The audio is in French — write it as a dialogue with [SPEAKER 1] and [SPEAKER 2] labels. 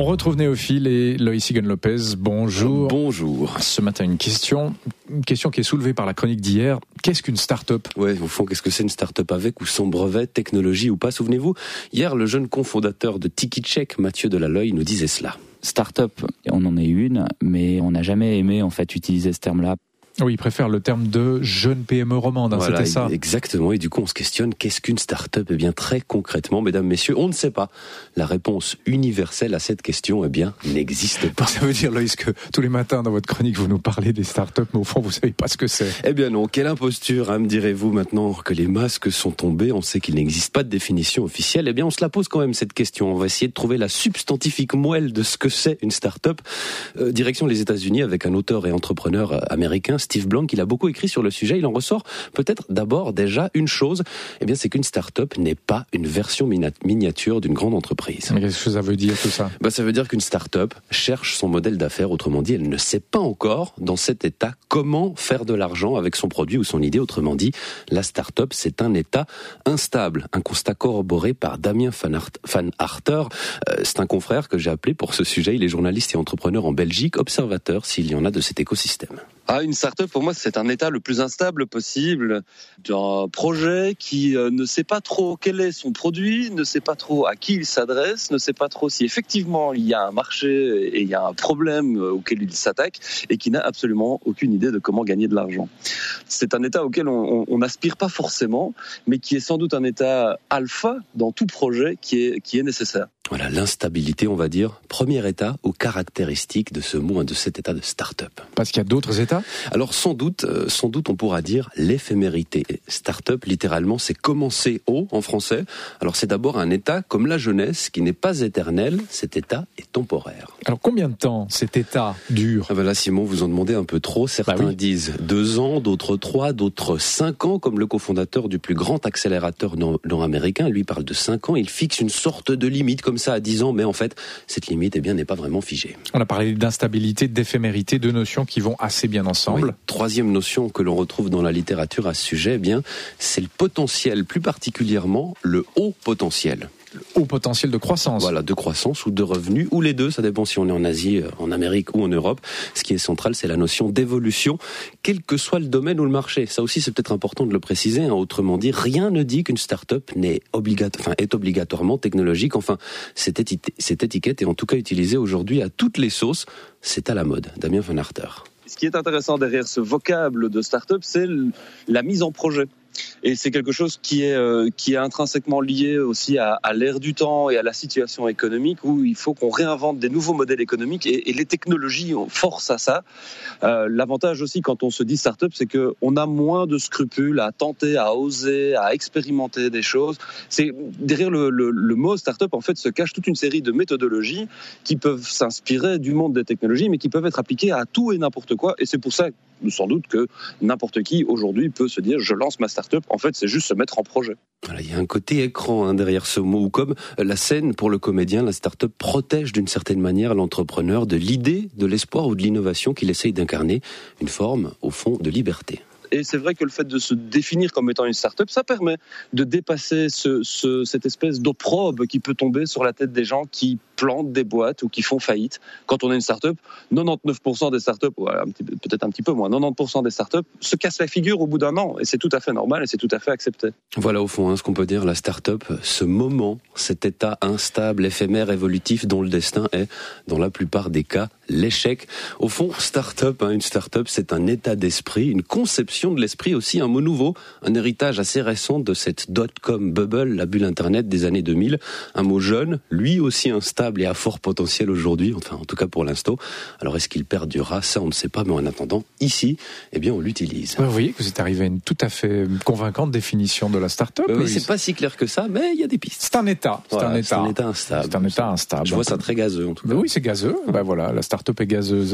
[SPEAKER 1] On retrouve Néophile et Loïs Sigan Lopez. Bonjour.
[SPEAKER 2] Bonjour.
[SPEAKER 1] Ce matin, une question, une question qui est soulevée par la chronique d'hier. Qu'est-ce qu'une start-up?
[SPEAKER 2] Ouais, au fond, qu'est-ce que c'est une start-up avec ou sans brevet, technologie ou pas? Souvenez-vous, hier, le jeune cofondateur de TikiCheck, Mathieu Delaloy, nous disait cela.
[SPEAKER 3] Start-up, on en est une, mais on n'a jamais aimé en fait utiliser ce terme-là
[SPEAKER 1] oui, il préfère le terme de jeune PME romande, hein, c'était ça.
[SPEAKER 2] Exactement, et du coup on se questionne, qu'est-ce qu'une start-up? Eh bien très concrètement, mesdames, messieurs, on ne sait pas. La réponse universelle à cette question, eh bien, n'existe pas.
[SPEAKER 1] Ça veut dire, Loïs, que tous les matins dans votre chronique, vous nous parlez des start-up, mais au fond, vous savez pas ce que c'est.
[SPEAKER 2] Eh bien non, quelle imposture, hein, me direz-vous maintenant que les masques sont tombés, on sait qu'il n'existe pas de définition officielle, eh bien on se la pose quand même cette question. On va essayer de trouver la substantifique moelle de ce que c'est une start-up. Euh, direction les États-Unis avec un auteur et entrepreneur euh, américain, Steve Blanc, il a beaucoup écrit sur le sujet. Il en ressort peut-être d'abord déjà une chose, eh bien c'est qu'une start-up n'est pas une version miniature d'une grande entreprise.
[SPEAKER 1] Qu'est-ce que ça veut dire tout ça?
[SPEAKER 2] Bah, Ça veut dire qu'une start-up cherche son modèle d'affaires, autrement dit, elle ne sait pas encore dans cet état comment faire de l'argent avec son produit ou son idée, autrement dit, la start-up c'est un état instable, un constat corroboré par Damien Van Harter. Euh, c'est un confrère que j'ai appelé pour ce sujet, il est journaliste et entrepreneur en Belgique, observateur s'il y en a de cet écosystème.
[SPEAKER 4] Ah, une start-up, pour moi, c'est un état le plus instable possible d'un projet qui euh, ne sait pas trop quel est son produit, ne sait pas trop à qui il s'adresse, ne sait pas trop si effectivement il y a un marché et il y a un problème euh, auquel il s'attaque et qui n'a absolument aucune idée de comment gagner de l'argent. C'est un état auquel on n'aspire pas forcément, mais qui est sans doute un état alpha dans tout projet qui est, qui est nécessaire.
[SPEAKER 2] Voilà, l'instabilité, on va dire, premier état aux caractéristiques de ce mot, de cet état de start-up.
[SPEAKER 1] Parce qu'il y a d'autres états?
[SPEAKER 2] Alors sans doute, euh, sans doute on pourra dire l'éphémérité. Start-up, littéralement, c'est commencer haut en français. Alors c'est d'abord un état comme la jeunesse qui n'est pas éternel, cet état est temporaire.
[SPEAKER 1] Alors combien de temps cet état dure?
[SPEAKER 2] Ah ben Là, Simon, vous en demandez un peu trop. Certains bah disent deux ans, d'autres trois, d'autres cinq ans, comme le cofondateur du plus grand accélérateur nord-américain. Lui parle de cinq ans. Il fixe une sorte de limite comme ça à 10 ans, mais en fait, cette limite eh bien, n'est pas vraiment figée.
[SPEAKER 1] On a parlé d'instabilité, d'éphémérité, deux notions qui vont assez bien ensemble.
[SPEAKER 2] Troisième notion que l'on retrouve dans la littérature à ce sujet, eh bien, c'est le potentiel, plus particulièrement le haut potentiel
[SPEAKER 1] haut potentiel de croissance.
[SPEAKER 2] Voilà, de croissance ou de revenus, ou les deux, ça dépend si on est en Asie, euh, en Amérique ou en Europe. Ce qui est central, c'est la notion d'évolution, quel que soit le domaine ou le marché. Ça aussi, c'est peut-être important de le préciser. Hein. Autrement dit, rien ne dit qu'une start-up n'est enfin, est obligatoirement technologique. Enfin, cette, cette étiquette est en tout cas utilisée aujourd'hui à toutes les sauces. C'est à la mode. Damien Van Arter.
[SPEAKER 4] Ce qui est intéressant derrière ce vocable de start-up, c'est la mise en projet. Et c'est quelque chose qui est, euh, qui est intrinsèquement lié aussi à, l'ère du temps et à la situation économique où il faut qu'on réinvente des nouveaux modèles économiques et, et les technologies forcent à ça. Euh, L'avantage aussi quand on se dit start-up, c'est qu'on a moins de scrupules à tenter, à oser, à expérimenter des choses. C'est derrière le, le, le mot start-up en fait se cache toute une série de méthodologies qui peuvent s'inspirer du monde des technologies, mais qui peuvent être appliquées à tout et n'importe quoi. Et c'est pour ça sans doute que n'importe qui aujourd'hui peut se dire je lance ma start-up. En fait, c'est juste se mettre en projet.
[SPEAKER 2] il y a un côté écran hein, derrière ce mot, ou comme la scène pour le comédien, la start-up protège d'une certaine manière l'entrepreneur de l'idée, de l'espoir ou de l'innovation qu'il essaye d'incarner, une forme, au fond, de liberté.
[SPEAKER 4] Et c'est vrai que le fait de se définir comme étant une start-up, ça permet de dépasser ce, ce, cette espèce d'opprobre qui peut tomber sur la tête des gens qui plantent des boîtes ou qui font faillite. Quand on est une start-up, 99% des start-up, peut-être un petit peu moins, 90% des start-up se cassent la figure au bout d'un an. Et c'est tout à fait normal et c'est tout à fait accepté.
[SPEAKER 2] Voilà au fond hein, ce qu'on peut dire, la start-up, ce moment, cet état instable, éphémère, évolutif dont le destin est, dans la plupart des cas, l'échec. Au fond, start-up, hein, une start-up, c'est un état d'esprit, une conception de l'esprit aussi, un mot nouveau, un héritage assez récent de cette dot-com bubble, la bulle Internet des années 2000. Un mot jeune, lui aussi instable et à fort potentiel aujourd'hui, enfin en tout cas pour l'instant. Alors est-ce qu'il perdurera? Ça, on ne sait pas, mais en attendant, ici, eh bien, on l'utilise.
[SPEAKER 1] Vous voyez que vous êtes arrivé à une tout à fait convaincante définition de la start-up.
[SPEAKER 2] oui, c'est pas si clair que ça, mais il y a des pistes.
[SPEAKER 1] C'est un état.
[SPEAKER 2] C'est un état. instable.
[SPEAKER 1] C'est un état instable.
[SPEAKER 2] Je vois ça très gazeux en tout cas.
[SPEAKER 1] oui, c'est gazeux. ben voilà, la start-up est gazeuse.